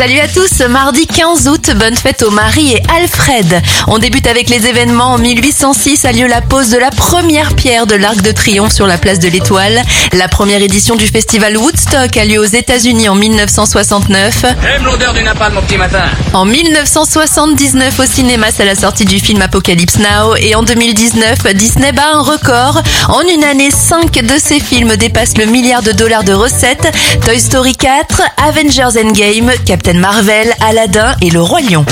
Salut à tous, mardi 15 août, bonne fête aux Marie et Alfred. On débute avec les événements. En 1806 a lieu la pose de la première pierre de l'Arc de Triomphe sur la place de l'Étoile. La première édition du festival Woodstock a lieu aux États-Unis en 1969. J'aime l'odeur du napalm mon petit matin. En 1979 au cinéma, c'est la sortie du film Apocalypse Now. Et en 2019, Disney bat un record. En une année, 5 de ses films dépassent le milliard de dollars de recettes. Toy Story 4, Avengers Endgame, Captain Marvel, Aladdin et Le Roi Lion.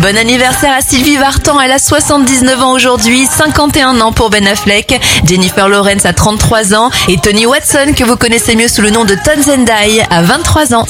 Bon anniversaire à Sylvie Vartan, elle a 79 ans aujourd'hui, 51 ans pour Ben Affleck, Jennifer Lawrence a 33 ans et Tony Watson que vous connaissez mieux sous le nom de Tom Zendai a 23 ans.